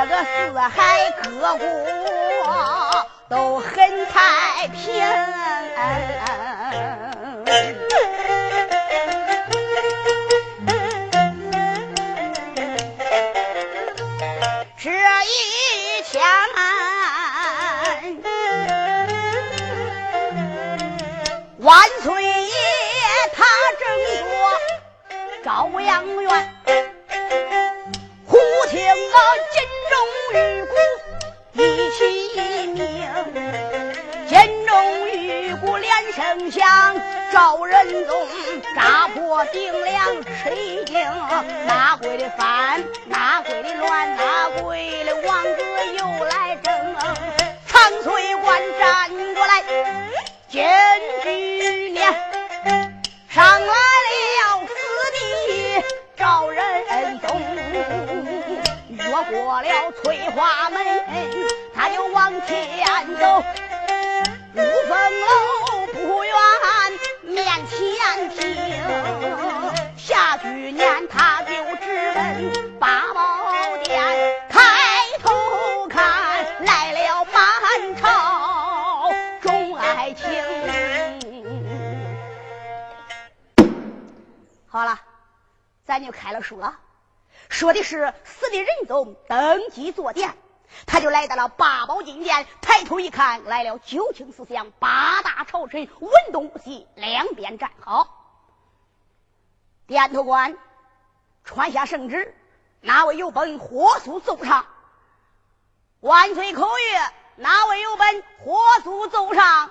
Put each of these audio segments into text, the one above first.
这个四海各国都很太平。这一天。万岁爷他正坐朝阳院，连声响，赵仁宗扎破顶梁吃一惊，哪归的翻，哪归的乱，哪归的王子又来争，长翠观站过来。见举年上来了，四弟赵仁宗，越过了翠花门，他就往前走。五凤楼面前听下举年，他就直奔八宝殿，抬头看来了满朝众爱卿。好了，咱就开了书了。说的是四弟仁宗登基坐殿，他就来到了八宝金殿，抬头一看，来了九卿四相，八大朝臣，文东武西两边站好。殿头官传下圣旨，哪位有本火速奏上？万岁口谕，哪位有本火速奏上？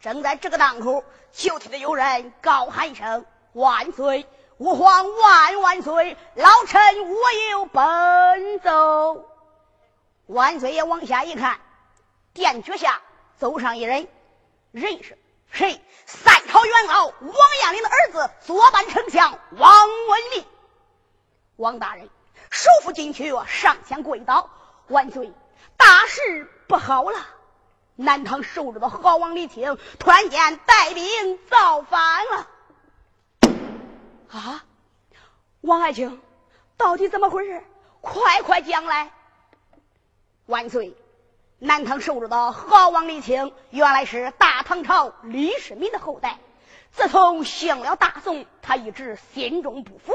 正在这个当口，就听得有人高喊一声。万岁！吾皇万万岁！老臣我有奔奏。万岁爷往下一看，殿脚下走上一人，人是谁？三朝元老王彦霖的儿子，左班丞相王文林。王大人，首府进去，上前跪倒。万岁，大事不好了！南唐守着的好王李清突然间带兵造反了。啊，王爱卿，到底怎么回事？快快讲来！万岁，南唐守着的好王李清，原来是大唐朝李世民的后代。自从兴了大宋，他一直心中不服。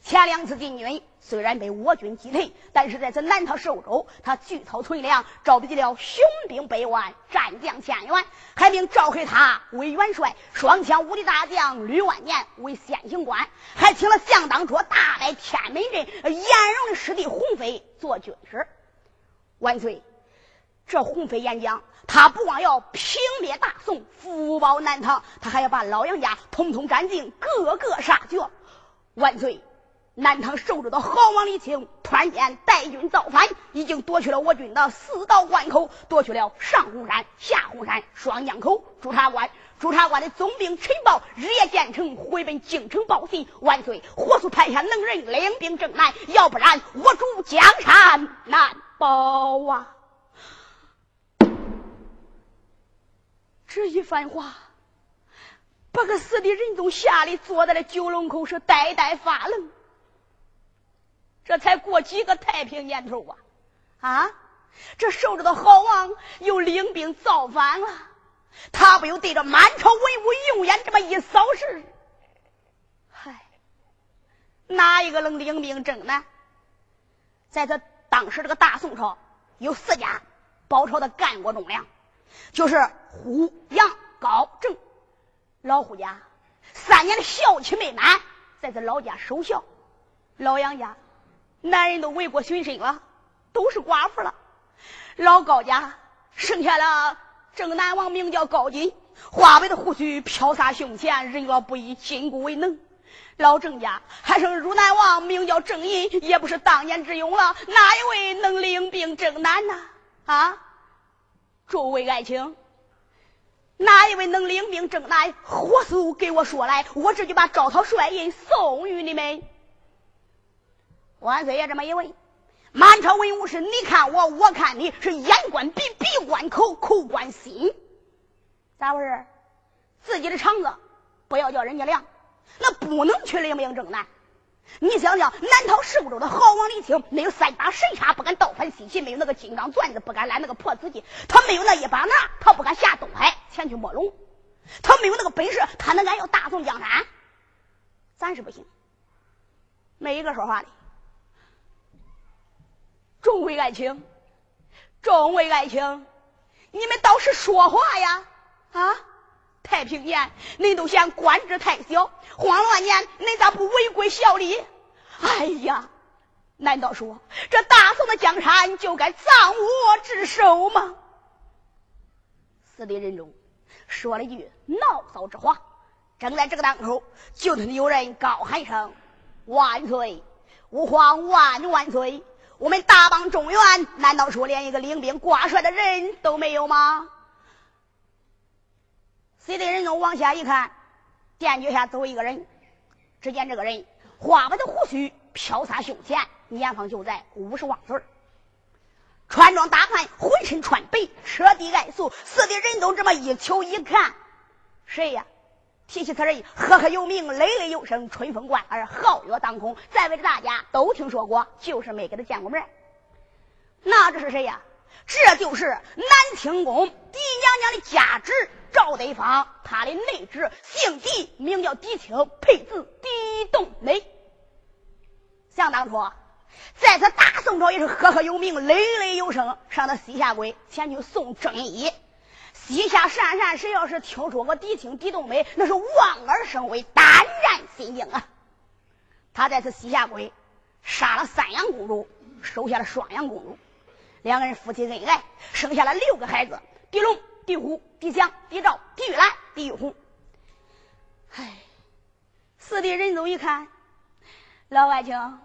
前两次进军虽然被我军击退，但是在这南唐寿州，他聚草屯粮，召集了雄兵百万，战将千员，还命召回他为元帅，双枪武的大将吕万年为先行官，还请了相当卓大败天门镇颜荣的师弟洪飞做军师。万岁，这洪飞演讲，他不光要平灭大宋，福保南唐，他还要把老杨家统统斩尽，个个杀绝。万岁！南唐守着的好王李清突然间带军造反，已经夺取了我军的四道关口，夺取了上虎山、下虎山双江口。朱察关，朱察关的总兵陈豹日夜兼程回奔京城报信。万岁，火速派下能人领兵征南，要不然我主江山难保啊！这一番话，把个死的人都吓得坐在了九龙口，是呆呆发愣。这才过几个太平年头啊！啊，这守着的好王又领兵造反了，他不又对着满朝文武用眼这么一扫视？嗨，哪一个能领兵征呢？在这当时这个大宋朝，有四家包朝的干国忠良，就是胡、杨、高、郑。老胡家三年的孝期没满，在这老家守孝；老杨家。男人都为国殉身了，都是寡妇了。老高家剩下了正南王，名叫高进，华为的胡须飘洒胸前，人若不以筋骨为能。老郑家还剩汝南王，名叫郑银，也不是当年之勇了。哪一位能领兵征南呢？啊，诸位爱卿，哪一位能领兵征南？火速给我说来，我这就把招讨帅印送与你们。万岁爷这么一问，满朝文武是你看我，我看你，是眼观鼻，鼻观口，口观心，咋回事？自己的肠子不要叫人家凉。那不能去领兵征南。你想想，南唐寿州的豪王李清，没有三把神叉，不敢倒反西岐；没有那个金刚钻子，不敢揽那个破瓷器；他没有那一把拿，他不敢下东海前去摸龙；他没有那个本事，他能敢要大宋江山？咱是不行。没一个说话的。众位爱卿，众位爱卿，你们倒是说话呀！啊！太平年，恁都嫌官职太小；慌乱年，恁咋不违规效力？哎呀，难道说这大宋的江山就该葬我之手吗？死的人中说了句牢骚之话。正在这个当口，就听有人高喊一声：“万岁！吾皇万万岁！我们大邦中原，难道说连一个领兵挂帅的人都没有吗？”随队人都往下一看，殿脚下走一个人。只见这个人花白的胡须飘洒胸前，年方就在五十望岁穿装打扮，浑身穿白，车地爱素。四的人都这么一瞅一看，谁呀？提起此人，赫赫有名，磊磊有声，春风贯耳，皓月当空，在位的大家都听说过，就是没给他见过面。那这是谁呀？这就是南清宫狄娘娘的家侄。赵德芳，他的内侄姓狄，名叫狄青，配字狄冬梅。想当初，在此大宋朝也是赫赫有名，累累有声。上到西夏国前去送正衣，西夏善善，谁要是听说过狄青、狄冬梅，那是望而生畏，胆战心惊啊！他在此西夏国杀了三阳公主，收下了双阳公主，两个人夫妻恩爱，生下了六个孩子，狄龙。地虎、狄祥、狄兆、狄玉兰、狄玉红。唉，四弟仁宗一看，老爱卿，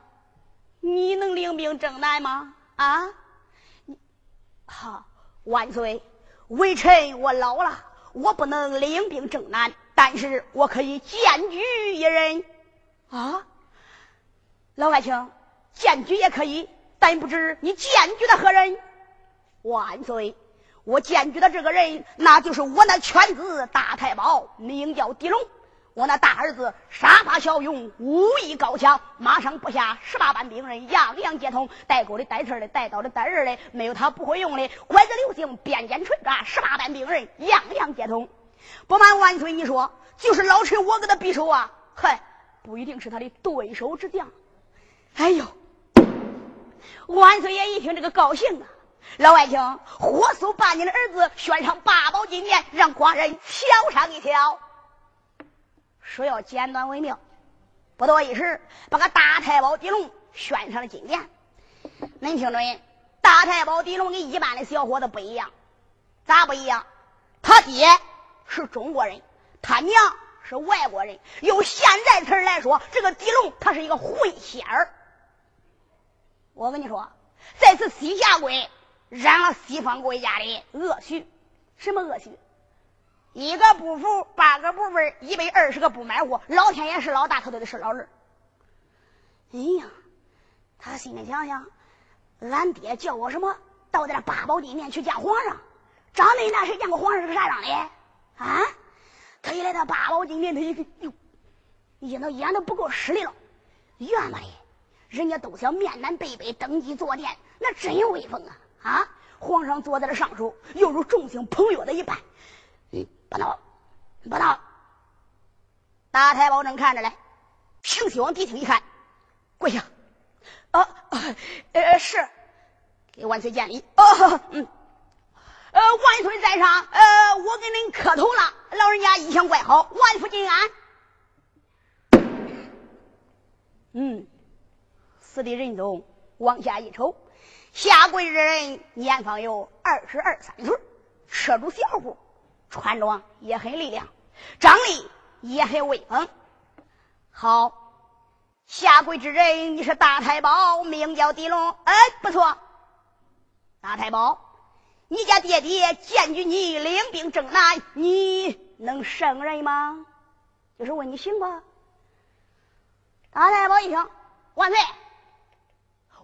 你能领兵征南吗？啊？好，万岁！微臣我老了，我不能领兵征南，但是我可以荐举一人。啊？老爱卿，荐举也可以，但不知你荐举的何人？万岁！我见举的这个人，那就是我那犬子大太保，名叫狄龙。我那大儿子杀伐骁勇，武艺高强，马上不下十八般兵刃，样样皆通。带钩的、带刺的、带刀的、带刃的，没有他不会用的。拐子流星、鞭锏锤抓，十八般兵刃，样样皆通。不瞒万岁你说，就是老臣我给他匕首啊，嗨，不一定是他的对手之将。哎呦，万岁爷一听这个高兴啊！老外卿，火速把你的儿子悬上八宝金殿，让寡人瞧上一瞧。说要简短为妙，不多一时，把个大太保狄龙悬上了金殿。恁听准，大太保狄龙跟一般的小伙子不一样，咋不一样？他爹是中国人，他娘是外国人。用现在词来说，这个狄龙他是一个混血儿。我跟你说，在此西夏国。染了西方国家的恶习，什么恶习？一个不服，八个不分，一百二十个不买货。老天爷是老大，他都得是老二。哎呀，他心里想想，俺爹叫我什么？到这八宝金殿去见皇上。长恁大谁见过皇上是个啥样的？啊？他一来到八宝金殿，他一看，哟，一那眼都不够使的了。怨么的，人家都想面南背北登基坐殿，那真有威风啊！啊！皇上坐在了上首，犹如众星捧月的一般。嗯，不闹，不闹。大太保正看着嘞，平西往地听一看，跪下。啊，呃，是，给万岁见礼。哦，嗯，呃，万岁在上，呃，我给您磕头了。老人家一向怪好，万福金安。嗯，死的仁宗往下一瞅。下跪之人年方有二十二三岁，车主小户，穿着也很力量，张力也很威风。好，下跪之人，你是大太保，名叫狄龙。哎，不错，大太保，你家爹爹荐举你领兵征南，你能胜任吗？就是问你行不？大太保一听，万岁！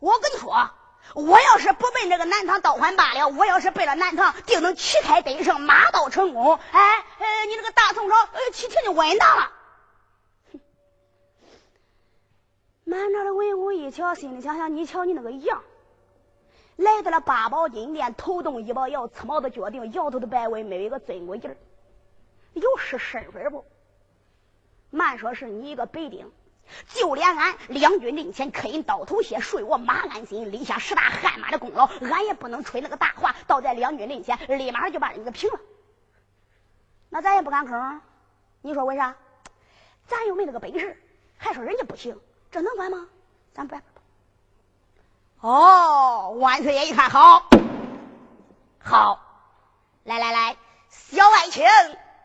我跟你说，我要是不奔这个南唐倒换罢了，我要是奔了南唐，定能旗开得胜，马到成功。哎，呃，你这个大宋朝，呃，齐天就稳当了。满朝的文武一瞧，心里想想：你瞧你那个样，来到了八宝金殿，头动一宝摇，刺毛子决定，摇头的摆尾，没有一个尊贵劲儿，有是身份不？慢说是你一个白丁。就连俺两军阵前磕人刀头血，睡我马鞍心，立下十大汗马的功劳，俺也不能吹那个大话，倒在两军阵前，立马就把人给平了。那咱也不敢吭，你说为啥？咱又没那个本事，还说人家不行，这能管吗？咱不。哦，万岁爷一看好，好，来来来，小爱卿，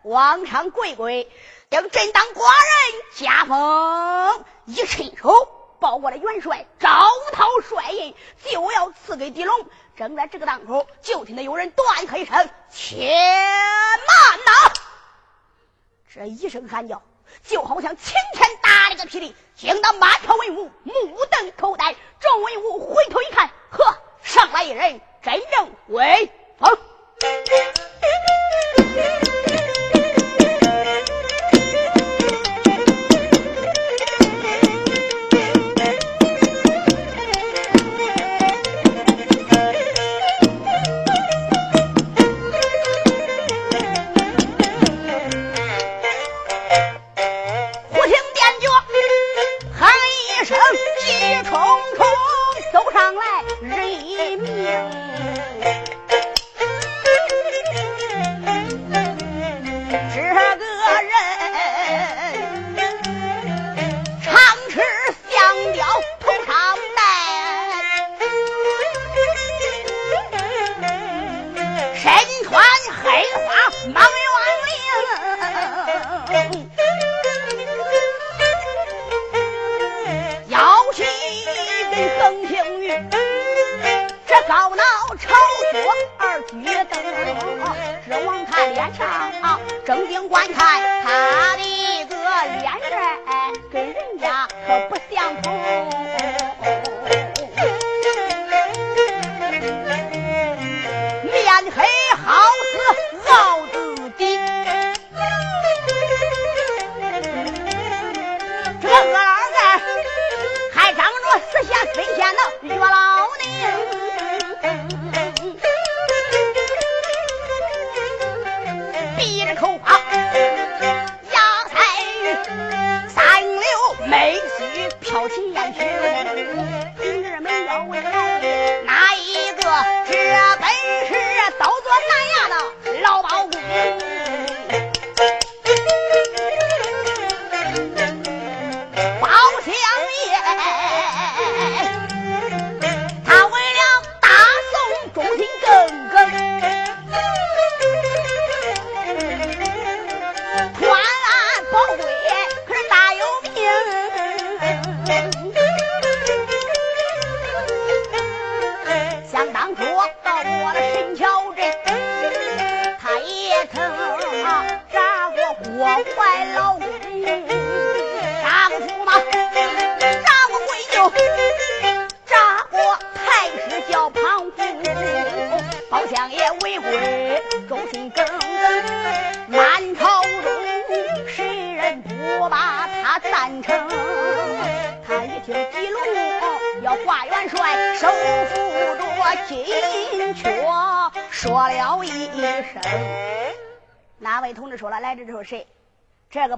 往上跪跪。将朕当寡人加封，一伸手抱过来元帅招讨帅印，就要赐给狄龙。正在这个当口，就听得有人断喝一声：“且慢呐！”这一声喊叫，就好像晴天打了个霹雳，惊得满朝文武目瞪口呆。众文武回头一看，呵，上来一人，真正为风。这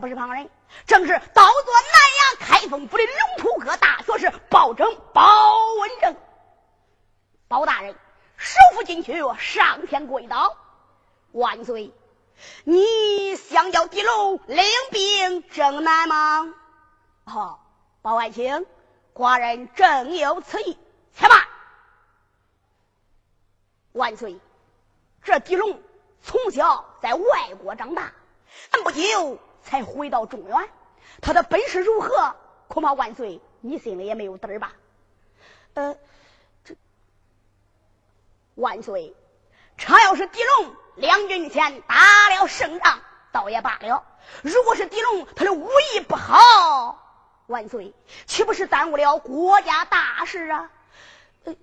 不是旁人，正是倒坐南阳开封府的龙图阁大学士包拯包文正。包大人，首府进去，上天跪倒，万岁！你想要地龙领兵征南吗？好，包爱卿，寡人正有此意。且慢，万岁！这狄龙从小在外国长大，但不久才回到中原。他的本事如何？恐怕万岁你心里也没有底儿吧？呃，这万岁，常要是狄龙两军前打了胜仗，倒也罢了；如果是狄龙他的武艺不好，万岁岂不是耽误了国家大事啊？呃，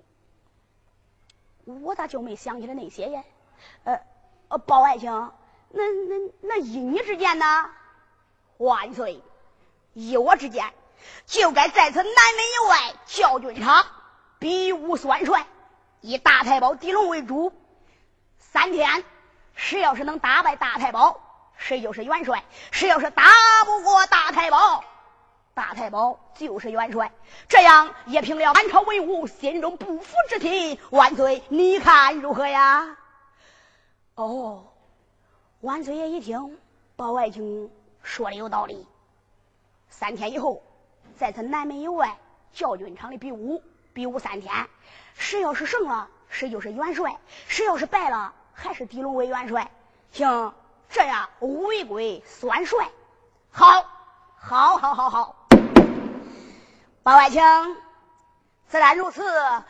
我咋就没想起来那些呀？呃，呃，包爱卿，那那那依你之见呢？万岁，依我之见，就该在此南门以外教军场比武算帅，以大太保狄龙为主。三天，谁要是能打败大太保，谁就是元帅；谁要是打不过大太保，大太保就是元帅。这样也平了满朝文武心中不服之气。万岁，你看如何呀？哦，万岁爷一听，包外卿说的有道理。三天以后，在他南门以外教军场里比武，比武三天，谁要是胜了，谁就是元帅；谁要是败了，还是狄龙为元帅。行，这样违规算帅。好，好，好，好，好。包外卿，自然如此。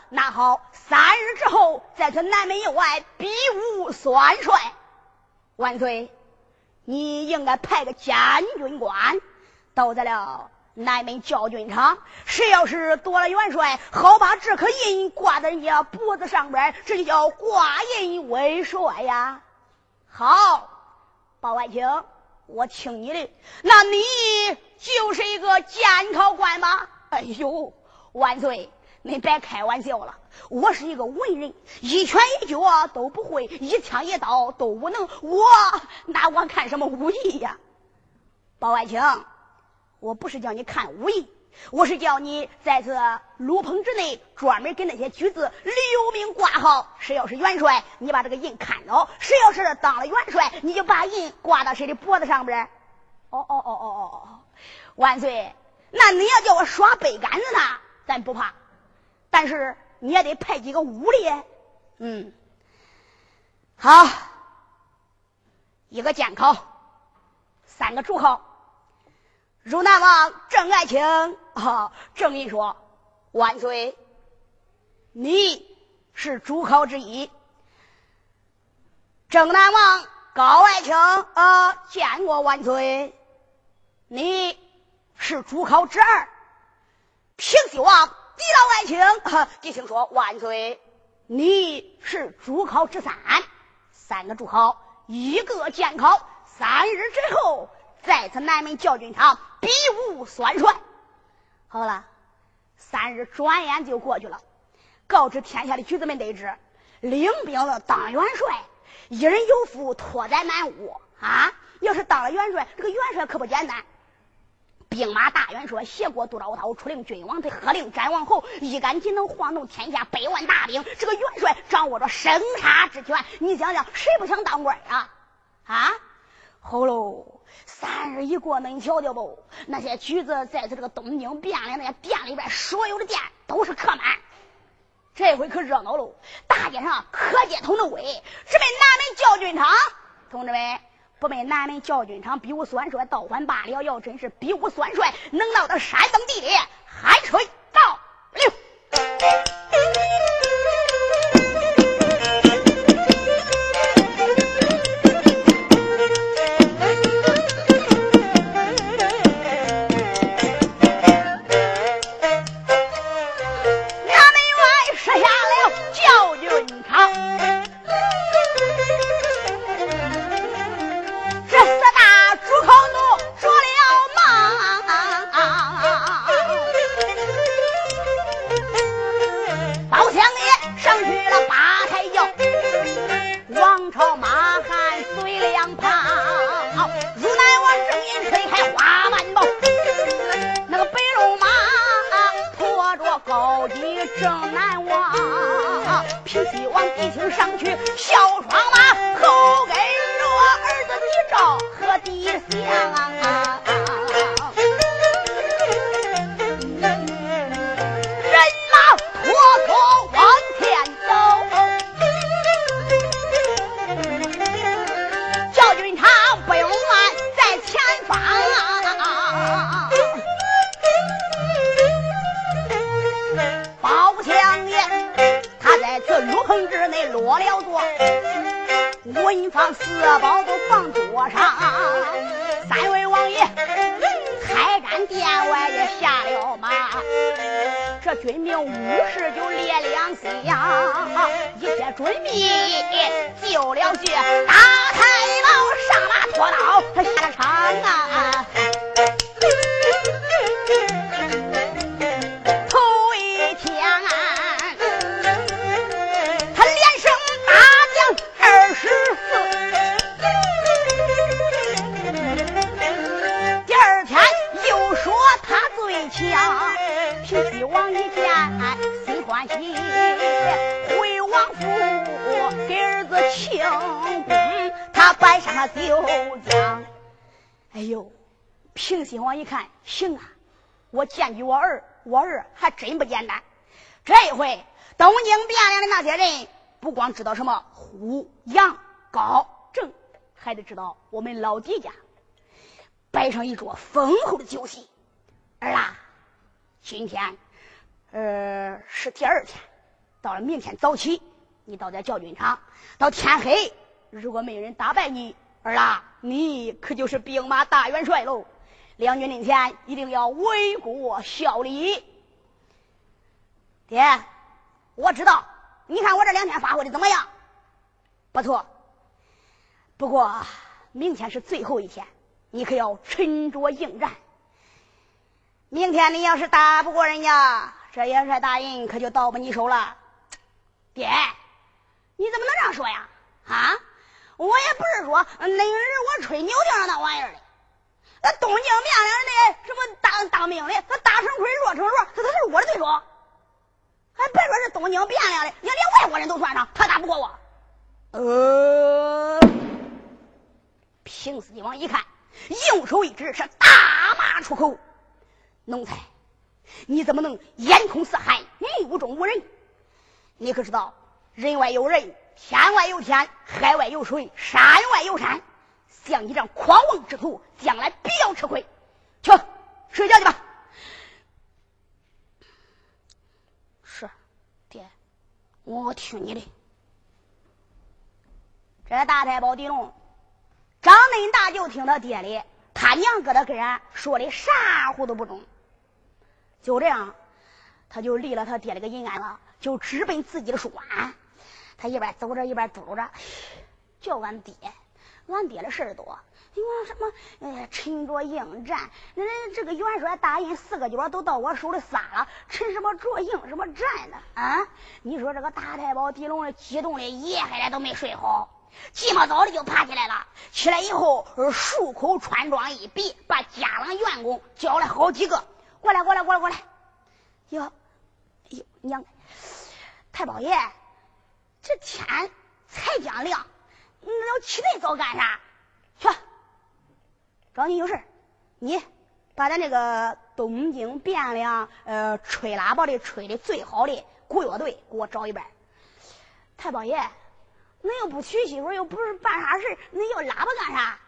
那好，三日之后，在他南门以外比武算帅。万岁，你应该派个监军官。到在了南门教军场，谁要是夺了元帅，好把这颗印挂在人家脖子上边，这就叫挂印为帅呀。好，包爱卿，我听你的。那你就是一个监考官吗？哎呦，万岁，您别开玩笑了，我是一个文人，一拳一脚都不会，一枪一刀都不能，我那我看什么武艺呀？包爱卿。我不是叫你看武艺，我是叫你在这炉棚之内专门给那些举子留名挂号。谁要是元帅，你把这个印看着；谁要是当了元帅，你就把印挂到谁的脖子上边。哦哦哦哦哦哦！万岁，那你要叫我耍背杆子呢，咱不怕，但是你也得派几个武力。嗯，好，一个监考，三个主考。汝南王郑爱卿，啊，郑义说：“万岁，你是主考之一。”郑南王高爱卿，啊，见过万岁，你是主考之二。平西王狄老爱卿，狄青说：“万岁，你是主考之三。三个主考，一个监考，三日之后。”在此南门教军场比武算帅。好了，三日转眼就过去了。告知天下的举子们得知，领兵了当元帅，一人有福，拓展满屋啊！要是当了元帅，这个元帅可不简单。兵马大元帅，谢过杜兆涛，出令君王，他喝令斩王侯，一杆戟能晃动天下百万大兵。这个元帅掌握着生杀之权，你想想，谁不想当官啊？啊！好喽。三日一过，恁瞧瞧不？那些举子在此这个东京汴梁那些店里边，所有的店都是客满。这回可热闹喽！大街上可见同志威，直奔南门教军场。同志们，不被南门教军场比武算帅，倒还罢了；要真是比武算帅，能闹到山东地里，海水倒流。想去小我荐举我儿，我儿还真不简单。这一回东京汴梁的那些人，不光知道什么呼、杨、高、正，还得知道我们老狄家摆上一桌丰厚的酒席。儿啊，今天，呃，是第二天，到了明天早起，你到这教军场，到天黑，如果没人打败你。儿啊，你可就是兵马大元帅喽！两军阵前一定要为国效力。爹，我知道。你看我这两天发挥的怎么样？不错。不过明天是最后一天，你可要沉着应战。明天你要是打不过人家，这元帅大人可就到不你手了。爹，你怎么能这样说呀？啊？我也不是说那个人我吹牛听上那玩意儿的，那东京汴梁的什么当当兵的，他大成奎、弱成弱，他他是我的对手，还别说是东京汴梁的，你连外国人都算上，他打不过我。呃，平四帝王一看，右手一指，是大骂出口：“奴才，你怎么能眼空四海，目中无人？你可知道人外有人？”天外有天，海外有水，山外有山。像你这样狂妄之徒，将来必要吃亏。去睡觉去吧。是，爹，我听你的。这大太保狄龙，长恁大就听他爹的，他娘搁他跟前说的啥话都不中。就这样，他就离了他爹的个银安了，就直奔自己的书馆。他一边走着一边嘟噜着，叫俺爹，俺爹的事儿多。你说什么？哎，沉着应战。那那这个元帅大印四个角都到我手里撒了，沉什么着应什么战呢？啊！你说这个大太保狄龙激动的夜还来都没睡好，这么早的就爬起来了。起来以后，漱口穿装一比，把家郎员工叫了好几个，过来过来过来过来。哟，哟娘，太保爷。这天才将亮，那要起那早干啥？去，找你有事你把咱这个东京汴梁呃吹喇叭的吹的最好的古乐队给我找一班。太保爷，恁又不娶媳妇，又不是办啥事恁要喇叭干啥？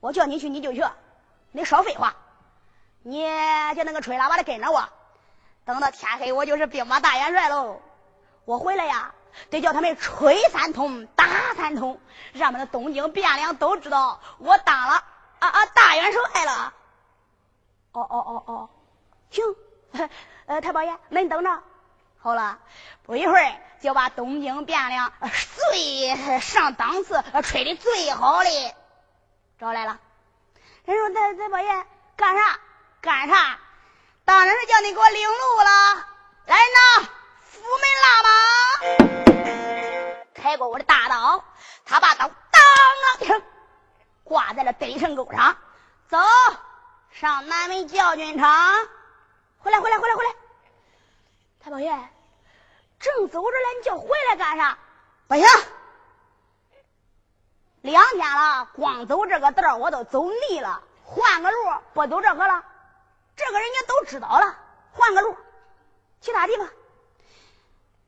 我叫你去你就去，你少废话。你就那个吹喇叭的跟着我，等到天黑我就是兵马大元帅喽。我回来呀。得叫他们吹三通，打三通，让我们的东京汴梁都知道我当了啊啊大元帅了。哦哦哦哦，行，呃，太保爷，那你等着。好了，不一会儿就把东京汴梁最上档次、吹的最好的找来了。人说太太保爷干啥？干啥？当然是叫你给我领路了。来人呐！府门喇嘛，开过我的大刀，他把刀当啷一声挂在了北城沟上，走上南门教军场，回来回来回来回来，太保爷正走着呢，你叫回来干啥？不行，两天了，光走这个道我都走腻了，换个路，不走这个了，这个人家都知道了，换个路，其他地方。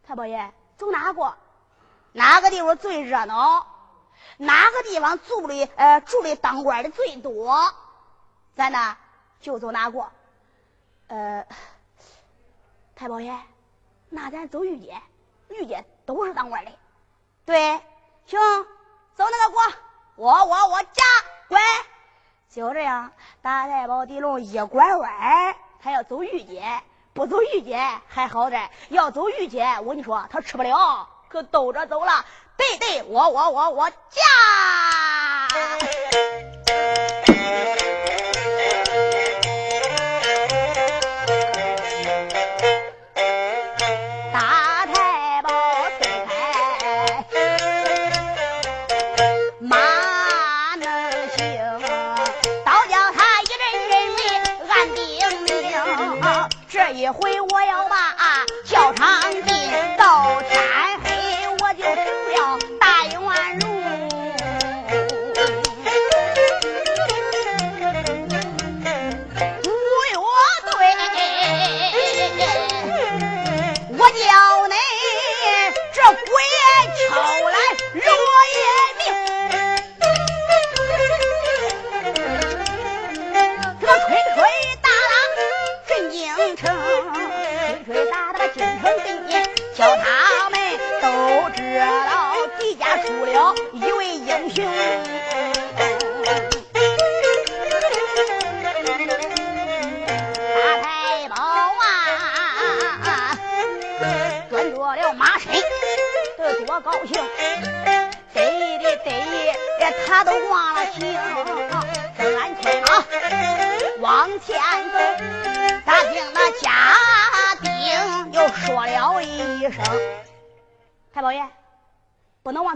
太保爷，走哪过？哪个地方最热闹？哪个地方住的呃住的当官的最多？咱呢就走哪过？呃，太保爷，那咱走御街，御街都是当官的。对，行，走那个过，我我我家乖，就这样，大太保狄龙一拐弯，他要走御街，不走御街还好点，要走御街，我跟你说，他吃不了，可兜着走了，对对，我我我我嫁。大太保推开马能行，倒叫他一阵阵力暗叮咛。这一回我要把叫他。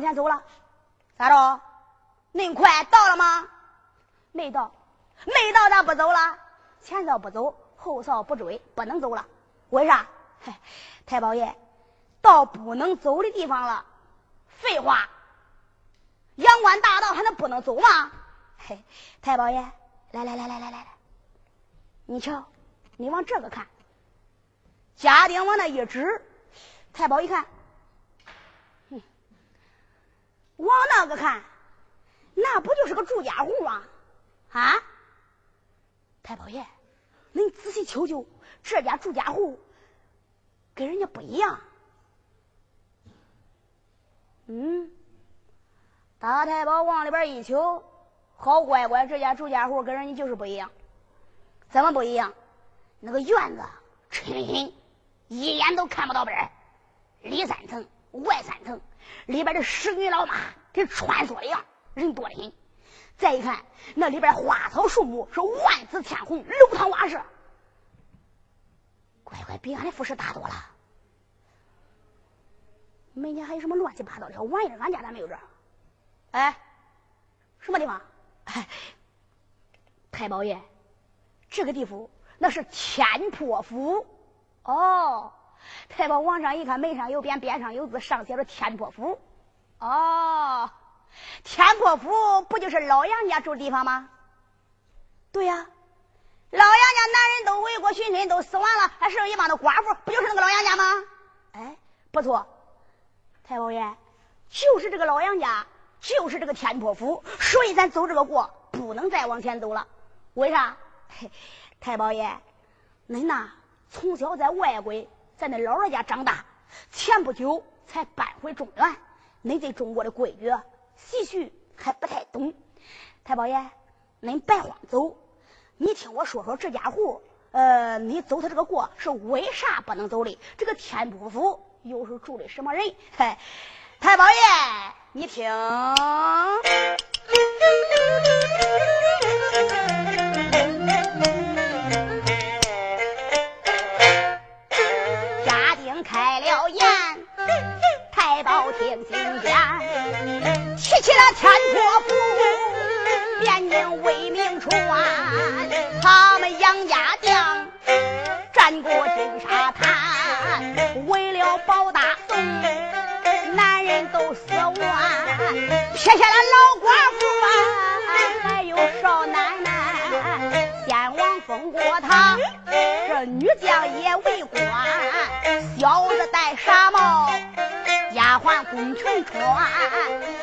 前走了。咋着？恁快到了吗？没到，没到，咋不走了？前哨不走，后哨不追，不能走了。为啥？太保爷，到不能走的地方了。废话，阳关大道还能不能走吗？嘿，太保爷，来来来来来来来，你瞧，你往这个看。”家丁往那一指，太保一看，哼，往那个看，那不就是个住家户吗？啊，太保爷，您仔细瞅瞅，这家住家户跟人家不一样。嗯，大太保往里边一瞅，好乖乖，这家住家户跟人家就是不一样。怎么不一样？那个院子很。一眼都看不到边，里三层外三层，里边的十女老马跟穿梭的样，人多的很。再一看那里边花草树木是万紫千红，楼堂瓦舍，乖乖比俺的服饰大多了。门前还有什么乱七八糟的小玩意儿？俺家咋没有这？哎，什么地方？哎太保爷，这个地府那是天破府。哦，太保往上一看，门上有匾，匾上有字，上写着“天破府”。哦，天破府不就是老杨家住的地方吗？对呀，老杨家男人都为国殉身，都死完了，还剩一帮的寡妇，不就是那个老杨家吗？哎，不错，太保爷，就是这个老杨家，就是这个天破府，所以咱走这个过，不能再往前走了。为啥？太保爷，恁呐？从小在外国，在那姥姥家长大，前不久才搬回中原。恁对中国的规矩习俗还不太懂。太保爷，恁别慌走，你听我说说这家户。呃，你走他这个过是为啥不能走的？这个天不府又是住的什么人？嗨，太保爷，你听。听心间，提起了天破府，便引威名传。他们杨家将战过金沙滩，为了保大宋，男人都死完，撇下了老寡妇啊，还有少奶奶。先王封过他，这女将也为官，小子戴纱帽。换宫裙穿，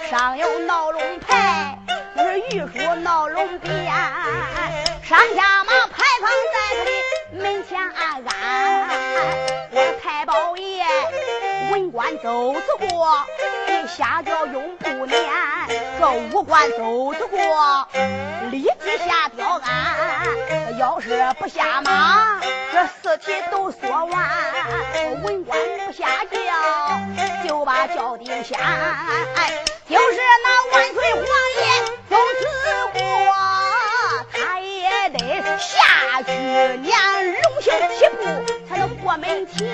上有闹龙牌，那是玉树闹龙鞭，上下马牌坊在他的门前安安。我太保爷文官走子过。人下轿永不撵。这武官走得过，立即下吊鞍。要是不下马，这四体都说完。文官不下轿，就把轿顶掀。就是那万岁皇爷走此过，他也得下去撵龙行七步才能过门前。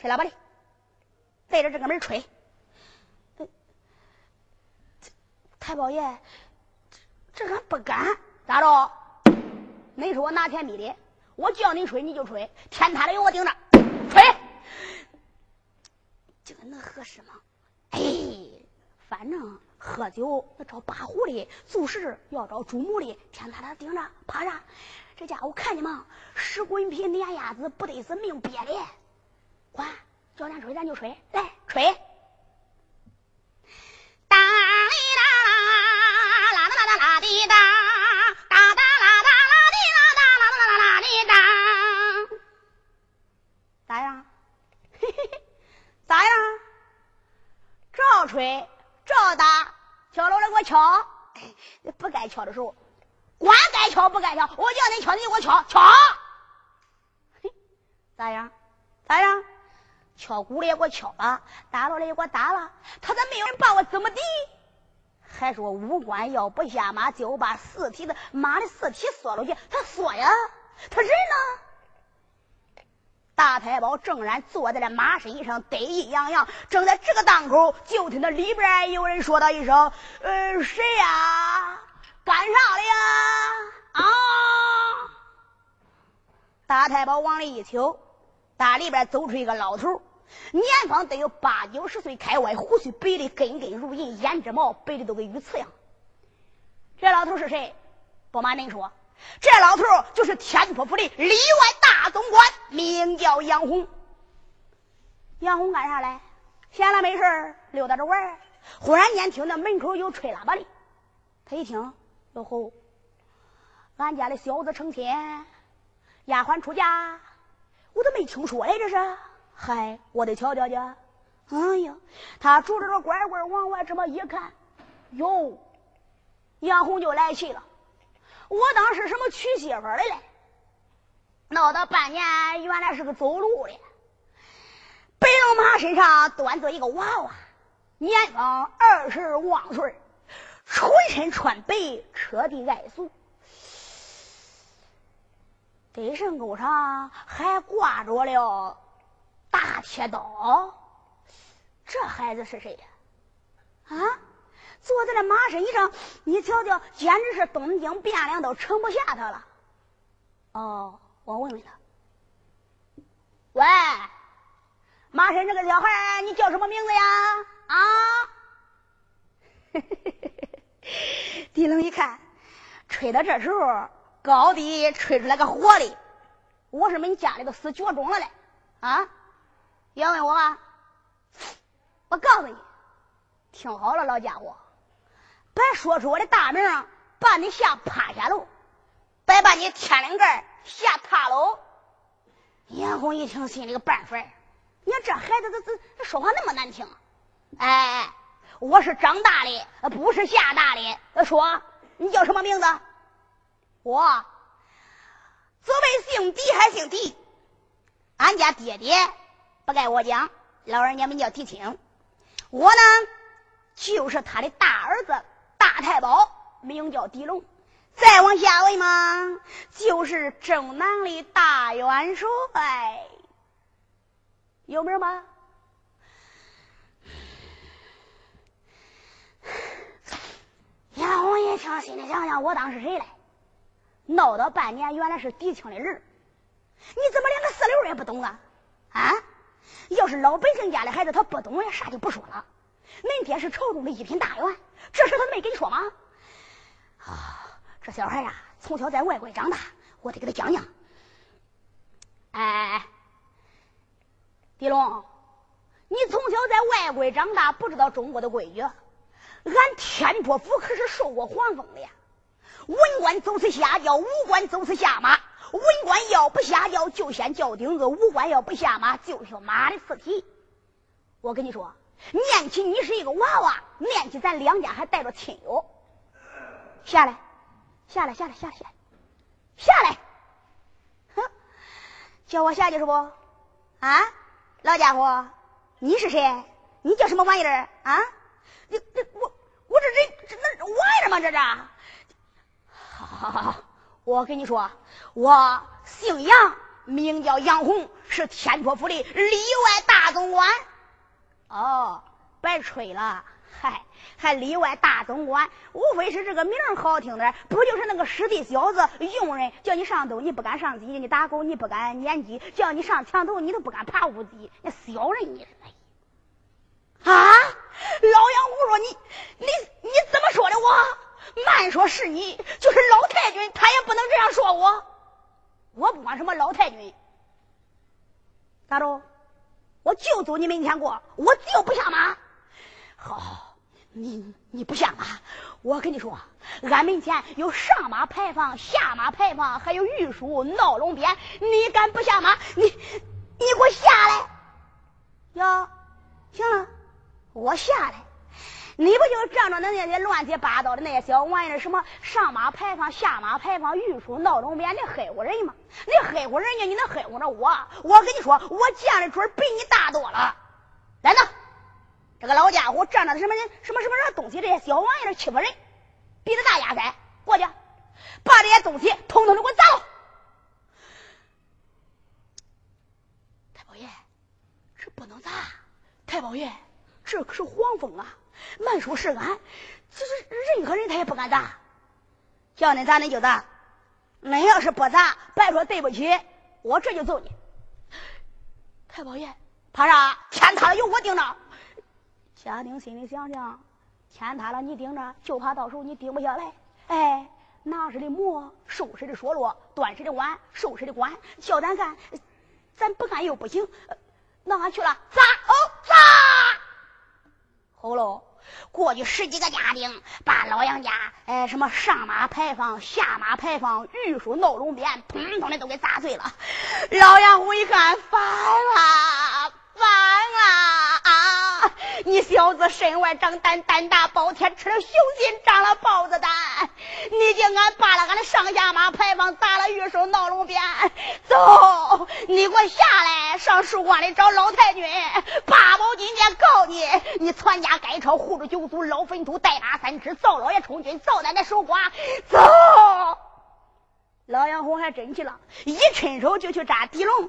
吹喇叭的，对着这个门吹。太保爷，这这俺不敢，咋着？恁说我拿天逼的，我叫你吹你就吹，天塌了有我顶着，吹，这个能合适吗？哎，反正喝酒要找八壶的，做事要找主母的，天塌了顶着，怕啥？这家伙看见吗？石滚皮碾鸭子，不得是命憋的。管，叫咱吹咱就吹，来吹，哒哩哒，啦啦啦啦啦滴哒。咋样？嘿嘿嘿，咋样？照吹，照打，敲锣的给我敲。不该敲的时候，管该敲不该敲，我叫你敲你就给我敲敲。嘿，咋样？咋样？敲鼓的也给我敲了，打锣的也给我打了。他咋没有人把我怎么的？还说武官要不下马，就把四蹄子马的四蹄缩了去。他缩呀，他人呢？大太保正然坐在了马身上，得意洋洋。正在这个当口，就听到里边有人说道一声：“呃，谁呀？干啥的呀？”啊！大太保往里一瞅，大里边走出一个老头，年方得有八九十岁开外，胡须白的根根如银，胭脂毛白的都跟鱼刺样。这老头是谁？不瞒您说。这老头就是天波府的里外大总管，名叫杨红。杨红干啥嘞？闲了没事溜达着玩忽然间听到门口有吹喇叭的，他一听，哟吼，俺家的小子成亲，丫鬟出嫁，我都没听说嘞，这是。嗨，我得瞧瞧去。哎呀，他拄着个拐棍往外这么一看，哟，杨红就来气了。我当是什么娶媳妇的嘞？闹到半年，原来是个走路的。白龙马身上端着一个娃娃，年方二十旺岁，浑身穿白，车地爱俗，给身沟上还挂着了大铁刀。这孩子是谁呀？啊？坐在那马身上，你瞧瞧，简直是东京汴梁都盛不下他了。哦，我问问他。喂，马身这个小孩，你叫什么名字呀？啊？地龙一看，吹到这时候，高低吹出来个活的，我是你家里都死绝种了嘞！啊？要问我？我告诉你。听好了，老家伙，别说出我的大名，把你吓趴下喽！别把你天灵盖吓塌喽！杨红一听，心里个办法你看这孩子，这这说话那么难听。哎，我是长大的，不是吓大的。说，你叫什么名字？我，左为姓狄还姓狄？俺家爹爹不该我讲，老人家名叫狄青。我呢，就是他的大儿子大太保，名叫狄龙。再往下位嘛，就是正南的大元帅，有名吗？杨红一听，心里想想，我当是谁嘞？闹到半年，原来是狄青的人你怎么连个四六也不懂啊？啊！要是老百姓家的孩子，他不懂，呀啥就不说了。恁爹是朝中的一品大员，这事他没跟你说吗？啊！这小孩呀，从小在外国长大，我得给他讲讲。哎，狄龙，你从小在外国长大，不知道中国的规矩。俺天波府可是受过皇封的呀，文官走是下轿，武官走是下马。文官要不下轿，就先叫钉子；武官要不下马，就挑马的尸体。我跟你说，念起你是一个娃娃，念起咱两家还带着亲友，下来。下来，下来，下来，下来，下来！哼，叫我下去是不？啊，老家伙，你是谁？你叫什么玩意儿啊？你这我我这人这那玩意儿吗？这是？好好好，我跟你说，我姓杨，名叫杨红，是天波府的里外大总管。哦，别吹了。嗨，还里外大总管，无非是这个名好听点不就是那个师弟小子用人，叫你上斗你不敢上鸡，你打狗你不敢撵鸡，叫你上墙头你都不敢爬屋脊，那小人你是啊！老杨胡说你你你怎么说的我？慢说是你，就是老太君他也不能这样说我。我不管什么老太君，咋着？我就走你门前过，我就不下马。好。你你不下马！我跟你说，俺门前有上马牌坊、下马牌坊，还有御书闹龙鞭。你敢不下马？你你给我下来！哟，行了，我下来。你不就仗着那那些乱七八糟的那些小玩意儿，什么上马牌坊、下马牌坊、御书闹龙鞭，你黑乎人吗？你黑乎人家，你能黑乎着我？我跟你说，我见的准比你大多了。来呢。这个老家伙仗着什么人什么什么什么东西，这些小玩意儿欺负人，比他大压塞，过去把这些东西统统的给我砸了！太保爷，这不能砸！太保爷，这可是黄蜂啊！慢说是俺，就是任何人他也不敢砸。叫你砸你就砸，恁要是不砸，别说对不起，我这就揍你！太保爷，怕啥？天塌了有我顶着。家丁心里想想，天塌了你顶着，就怕到时候你顶不下来。哎，拿谁的馍，受谁的说落，端谁的碗，受谁的管。叫咱干，咱不干又不行。那俺去了，砸哦砸！好喽，过去十几个家丁，把老杨家哎什么上马牌坊、下马牌坊、玉树闹龙鞭，通通的都给砸碎了。老杨虎一看，烦了，烦了啊！你小子身外长胆，胆大包天，吃了熊心，长了豹子胆。你叫俺扒了俺的上下马牌坊，砸了御手闹龙鞭。走，你给我下来，上书馆里找老太君，八宝金殿告你，你全家改朝，护着九族，老坟土，带打三尺，造老爷充军，造奶奶守寡。走，老杨红还真去了，一伸手就去扎狄龙。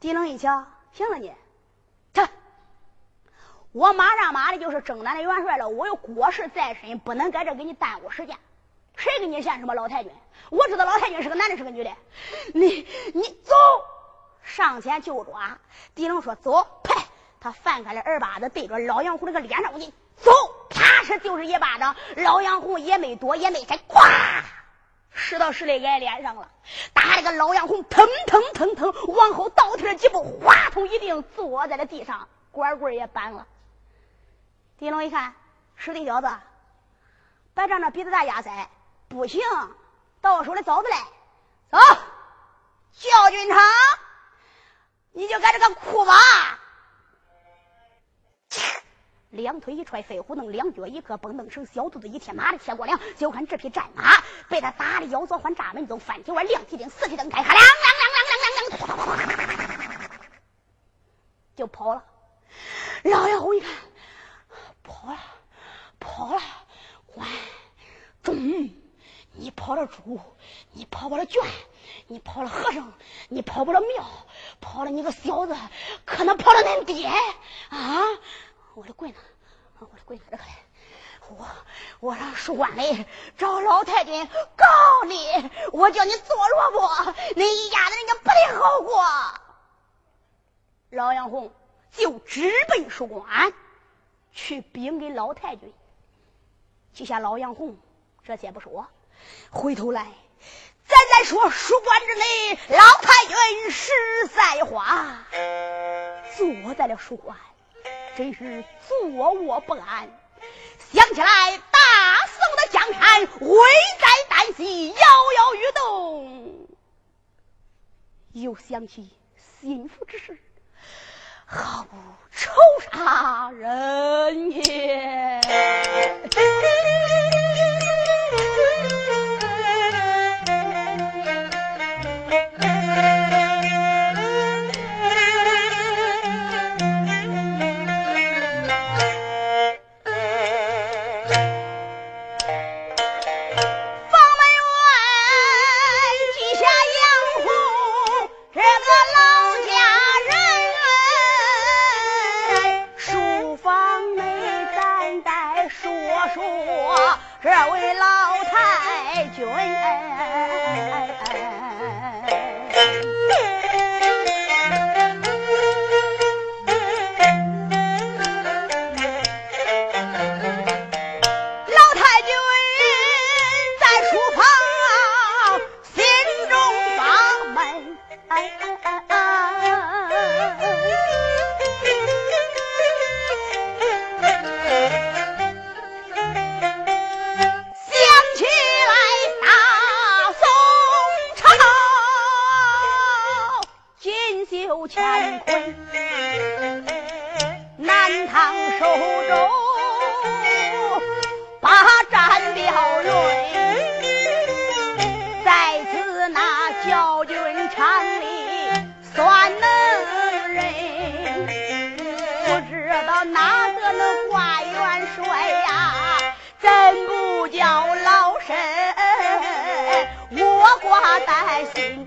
狄龙一瞧，行了你。我马上马的就是征南的元帅了，我有国事在身，不能在这给你耽误时间。谁给你献什么老太君？我知道老太君是个男的，是个女的。你你走，上前就抓。狄龙说走，啪！他翻开了耳巴子，对着老杨虎那个脸上，我给你走，啪是就是一巴掌。老杨虎也没躲，也没闪，咵，实到实的挨脸上了。打这个老杨虎腾腾腾腾往后倒退了几步，哗通一定坐在了地上，拐棍也扳了。狄龙一看，是的，小子，别长那鼻子大牙塞，不行，到我手里找子来。走，教军长，你就搁这个哭吧。两腿一踹，飞虎弄；两脚一磕，蹦蹬绳；小肚子一贴，马的贴过梁。就看这匹战马被他打的腰左换闸门走，翻蹄弯，亮蹄钉，四蹄蹬开，哈亮亮亮亮亮亮亮，就跑了。老杨虎一看，跑了，跑了，关中，你跑了猪，你跑不了圈，你跑了和尚，你跑不了庙，跑了你个小子，可能跑了恁爹啊！我的棍子，我的棍子这个嘞！我我让书馆里找老太君告你，我叫你做萝卜，你一家子人家不得好过。老杨红就直奔书馆去禀给老太君。记下老杨红这些不说，回头来咱再说书馆之内，老太君实在话坐在了书馆。真是坐卧不安，想起来大宋的江山危在旦夕，摇摇欲动，又想起心腹之事，好不抽杀人也。joy. 南唐手中把战了瑞，在此那教军场里算能人，不知道哪个能挂元帅呀？真不叫老身，我挂在心。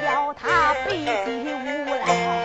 叫他背起无赖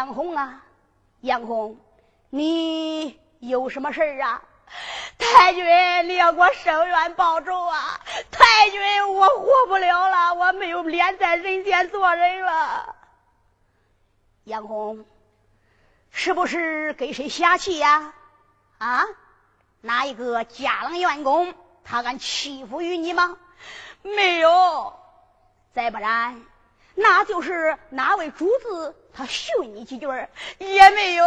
杨红啊！杨红，你有什么事儿啊？太君，你要给我伸冤报仇啊！太君，我活不了了，我没有脸在人间做人了。杨红，是不是给谁下棋呀？啊？哪一个家郎员工，他敢欺负于你吗？没有。再不然。那就是哪位主子他训你几句也没有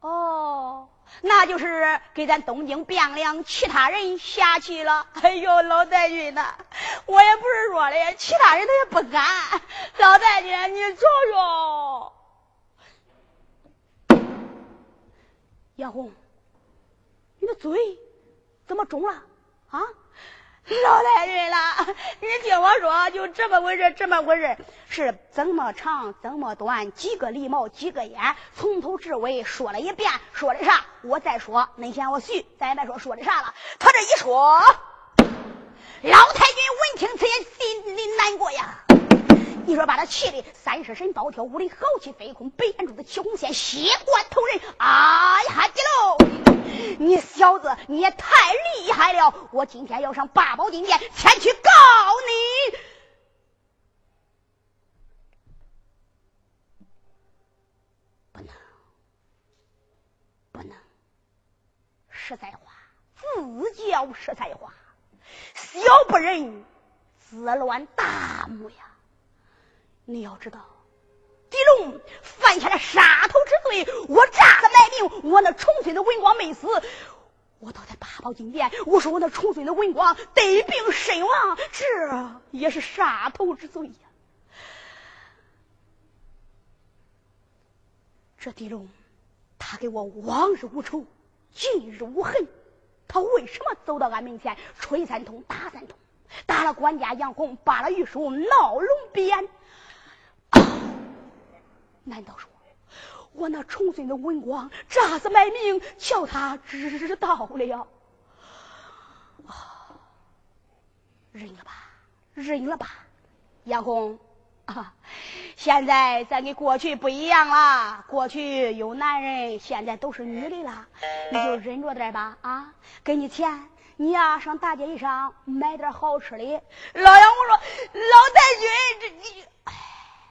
哦，那就是给咱东京汴梁其他人下去了。哎呦，老太君呐，我也不是说的，其他人他也不敢。老太君，你瞅瞅，杨红，你的嘴怎么肿了啊？老太君了，你听我说，就这么回事，这么回事，是怎么长，怎么短，几个狸毛，几个眼，从头至尾说了一遍，说的啥？我再说，恁嫌我絮，咱也别说说的啥了。他这一说，老太君闻听此言，心里难过呀。你说把他气的三十神暴跳，五里豪气飞空，白眼珠子起红线，血贯头人。哎呀的喽！你小子你也太厉害了！我今天要上八宝金殿前去告你。不能，不能，实在话，自叫实在话，小不忍自乱大谋呀。你要知道，狄龙犯下了杀头之罪，我炸了卖命，我那重孙的文光没死，我倒在八宝金殿，我说我那重孙的文光得病身亡，这也是杀头之罪呀。这狄龙，他给我往日无仇，近日无恨，他为什么走到俺面前，吹三通，打三通，打了管家杨红，扒了玉书，闹龙鞭？难道说我那重孙的文光诈死卖命，叫他知道了？啊，认了吧，认了吧，杨红啊！现在咱跟过去不一样了，过去有男人，现在都是女的了，你就忍着点吧啊！给你钱，你呀上大街上买点好吃的。老杨，我说老太君，这你哎，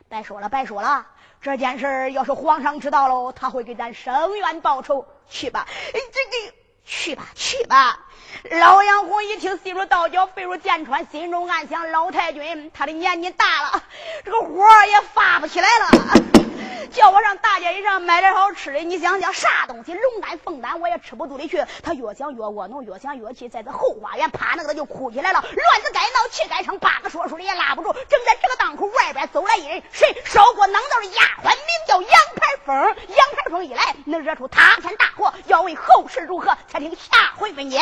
白说了，白说了。这件事儿要是皇上知道了，他会给咱伸冤报仇。去吧，这个去吧，去吧。老杨红一听，心如刀绞，肺如剑穿，心中暗想：老太君他的年纪大了，这个火也发不起来了。叫我上大街上买点好吃的，你想想啥东西？龙丹凤丹我也吃不肚里去。他越想越窝囊，越想越气，在这后花园趴那个他就哭起来了。乱子该闹，气该生，八个说书的也拉不住。正在这个当口，外边走来一人，谁？烧锅囊灶的丫鬟，名叫杨排风。杨排风一来，能惹出塌天大祸。要问后事如何，且听下回分解。